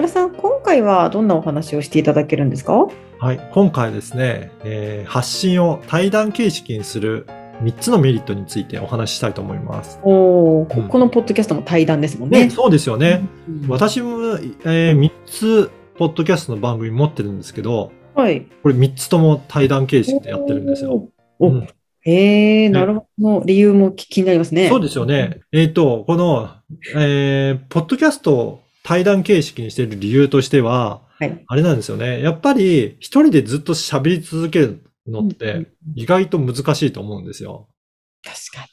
岡田さん今回はどんなお話をしていただけるんですか？はい、今回ですね、えー発信を対談形式にする3つのメリットについてお話ししたいと思います。おお、こうんこのポッドキャストも対談ですもんね。ね、そうですよね。うん私も、え3つ、ポッドキャストの番組持ってるんですけど、はい。これ3つとも対談形式でやってるんですよ。お。うえ、なるほど。理由も気になりますね。そうですよね。えっ、と、この、えーポッドキャストを対談形式にしている理由としては、はい。あれなんですよね。やっぱり一人でずっと喋り続けるのって意外と難しいと思うんですよ。確か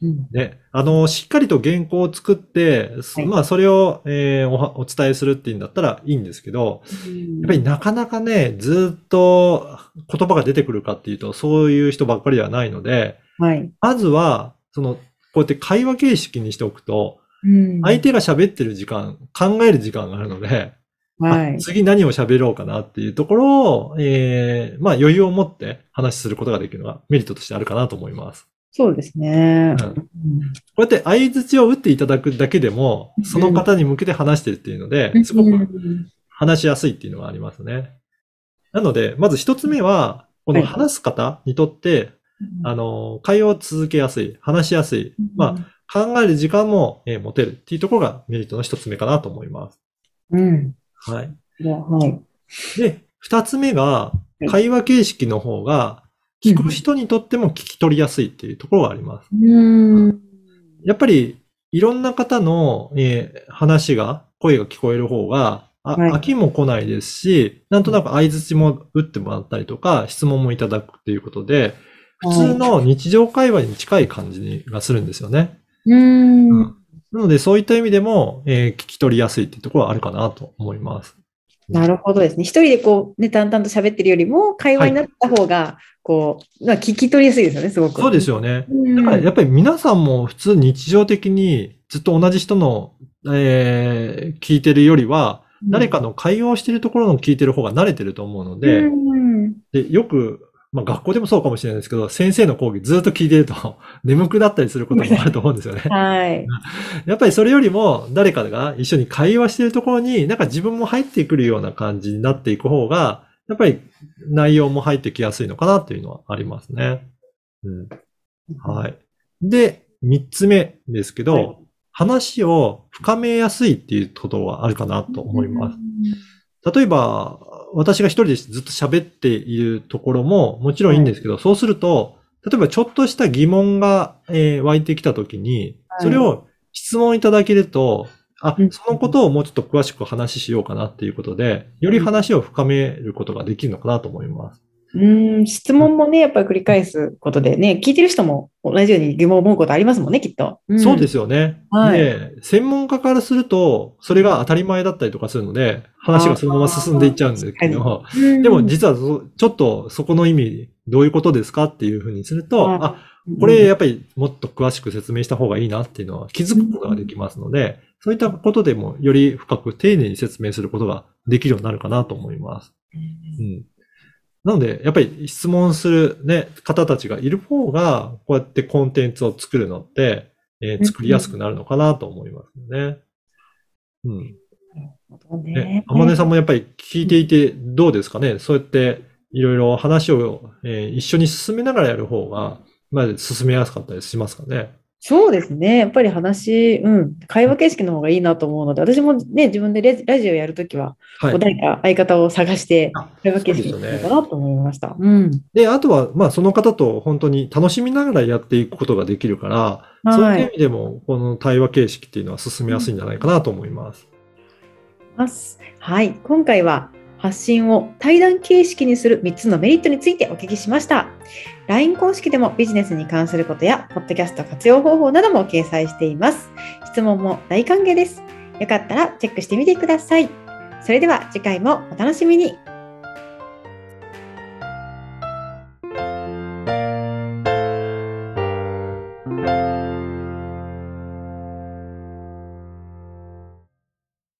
に。うん。ね。あの、しっかりと原稿を作って、はいまあそれを、えーおはお伝えするっていうんだったらいいんですけど、やっぱりなかなかね、ずっと言葉が出てくるかっていうと、そういう人ばっかりではないので、はい。まずは、その、こうやって会話形式にしておくと、うん相手が喋ってる時間、考える時間があるので、はいあ。次何を喋ろうかなっていうところを、えーまあ余裕を持って話することができるのがメリットとしてあるかなと思います。そうですね。うんうんこうやって相槌を打っていただくだけでも、その方に向けて話してるっていうので、すごく話しやすいっていうのがありますね。なので、まず一つ目は、このはい話す方にとって、あの、会話を続けやすい、話しやすい、まあ、考える時間も、えー持てるっていうところがメリットの一つ目かなと思います。うん。はい。はい。で、二つ目がい、会話形式の方が、聞く人にとっても聞き取りやすいっていうところがあります。うん。やっぱり、いろんな方の、えー話が、声が聞こえる方が、あはい飽きも来ないですし、なんとなく相槌も打ってもらったりとか、質問もいただくっていうことで、普通の日常会話に近い感じがするんですよね。うん。なので、そういった意味でも、えー聞き取りやすいっていうところはあるかなと思います。なるほどですね。一人でこう、ね、淡々と喋ってるよりも、会話になった方が、こう、まあ聞き取りやすいですよね、すごく。そうですよね。うん。だからやっぱり皆さんも普通日常的にずっと同じ人の、えー聞いてるよりは、誰かの会話をしているところの聞いてる方が慣れてると思うので、うんでよく、まあ学校でもそうかもしれないですけど、先生の講義ずっと聞いてると 眠くなったりすることもあると思うんですよね。はい。やっぱりそれよりも誰かが一緒に会話しているところになんか自分も入ってくるような感じになっていく方が、やっぱり内容も入ってきやすいのかなっていうのはありますね。うん。はい。で、三つ目ですけど、はい話を深めやすいっていうことはあるかなと思います。例えば、私が一人でずっと喋っているところももちろんいいんですけど、そうすると、例えばちょっとした疑問が、えー湧いてきたときに、はい。それを質問いただけると、あうん、そのことをもうちょっと詳しく話しようかなっていうことで、より話を深めることができるのかなと思います。うん、質問もね、やっぱり繰り返すことでね、聞いてる人も同じように疑問を思うことありますもんね、きっと。。そうですすよね。はいで、専門家からすると、それが当たり前だったりとかするので、話がそのまま進んでいっちゃうんですけど、うんでも実はそちょっとそこの意味、どういうことですかっていうふうにすると、はいあ、これやっぱりもっと詳しく説明した方がいいなっていうのは気づくことができますので、そういったことでもより深く丁寧に説明することができるようになるかなと思います。うん。なので、やっぱり質問するね、方たちがいる方が、こうやってコンテンツを作るのって、えー作りやすくなるのかなと思いますね。うん。うんねね、天音さんもやっぱり聞いていてどうですかね？そうやっていろいろ話を、えー一緒に進めながらやる方が、まあ、進めやすかったりしますかね？そうですね。やっぱり話、うん、会話形式の方がいいなと思うので、私もね、自分でラジオやるときは、はい。誰か相方を探して、あ会話形式にかなと思いました。うん。で、あとは、まあ、その方と本当に楽しみながらやっていくことができるから、そういう意味でも、この対話形式っていうのは進めやすいんじゃないかなと思います。ます。はい。今回は発信を対談形式にする3つのメリットについてお聞きしました。LINE 公式でもビジネスに関することや、ポッドキャスト活用方法なども掲載しています。質問も大歓迎です。よかったらチェックしてみてください。それでは次回もお楽しみに。